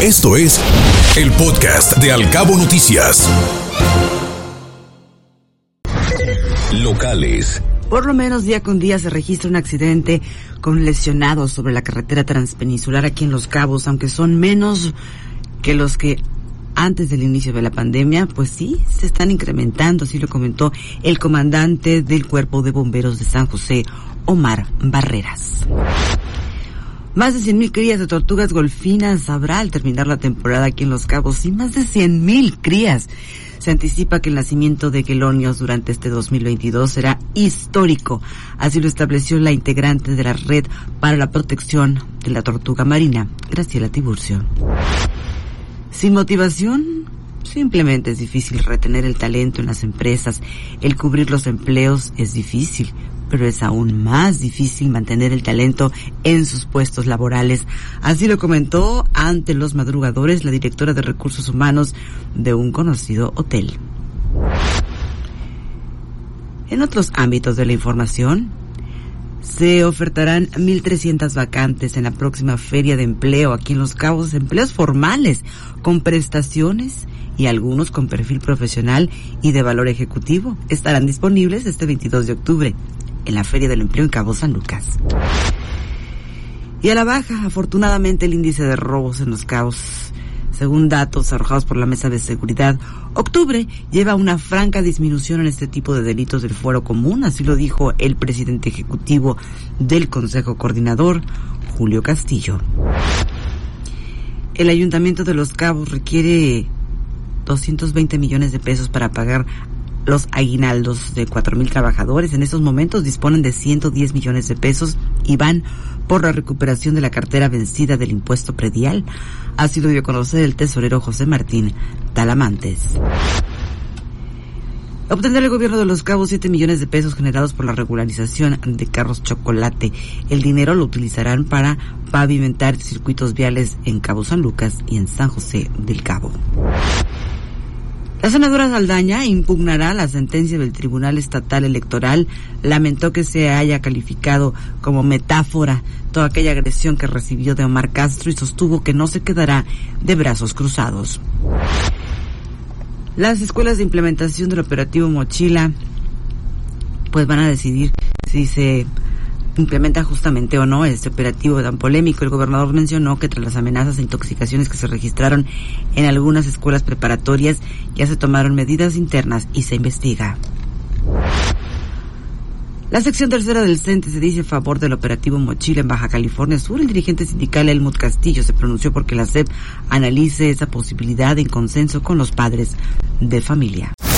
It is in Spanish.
Esto es el podcast de Alcabo Noticias. Locales. Por lo menos día con día se registra un accidente con lesionados sobre la carretera transpeninsular aquí en Los Cabos, aunque son menos que los que antes del inicio de la pandemia, pues sí, se están incrementando, así lo comentó el comandante del Cuerpo de Bomberos de San José, Omar Barreras. Más de 100.000 crías de tortugas golfinas habrá al terminar la temporada aquí en Los Cabos y más de 100.000 crías. Se anticipa que el nacimiento de quelonios durante este 2022 será histórico. Así lo estableció la integrante de la Red para la Protección de la Tortuga Marina, Graciela Tiburcio. Sin motivación, simplemente es difícil retener el talento en las empresas. El cubrir los empleos es difícil, pero es aún más difícil mantener el talento en sus puestos laborales. Así lo comentó ante los madrugadores la directora de recursos humanos de un conocido hotel. En otros ámbitos de la información, se ofertarán 1.300 vacantes en la próxima feria de empleo aquí en Los Cabos, empleos formales, con prestaciones y algunos con perfil profesional y de valor ejecutivo. Estarán disponibles este 22 de octubre en la Feria del Empleo en Cabo San Lucas. Y a la baja, afortunadamente, el índice de robos en Los Cabos según datos arrojados por la Mesa de Seguridad, octubre lleva una franca disminución en este tipo de delitos del fuero común, así lo dijo el presidente ejecutivo del Consejo Coordinador, Julio Castillo. El Ayuntamiento de Los Cabos requiere 220 millones de pesos para pagar los aguinaldos de 4.000 trabajadores. En estos momentos disponen de 110 millones de pesos y van por la recuperación de la cartera vencida del impuesto predial. Así lo dio a conocer el tesorero José Martín Talamantes. Obtendrá el gobierno de Los Cabos 7 millones de pesos generados por la regularización de carros chocolate. El dinero lo utilizarán para pavimentar circuitos viales en Cabo San Lucas y en San José del Cabo. La senadora Saldaña impugnará la sentencia del Tribunal Estatal Electoral. Lamentó que se haya calificado como metáfora toda aquella agresión que recibió de Omar Castro y sostuvo que no se quedará de brazos cruzados. Las escuelas de implementación del operativo Mochila pues van a decidir si se implementa justamente o no este operativo tan polémico. El gobernador mencionó que tras las amenazas e intoxicaciones que se registraron en algunas escuelas preparatorias ya se tomaron medidas internas y se investiga. La sección tercera del CENTE se dice a favor del operativo Mochila en Baja California Sur. El dirigente sindical Elmut Castillo se pronunció porque la SEP analice esa posibilidad en consenso con los padres de familia.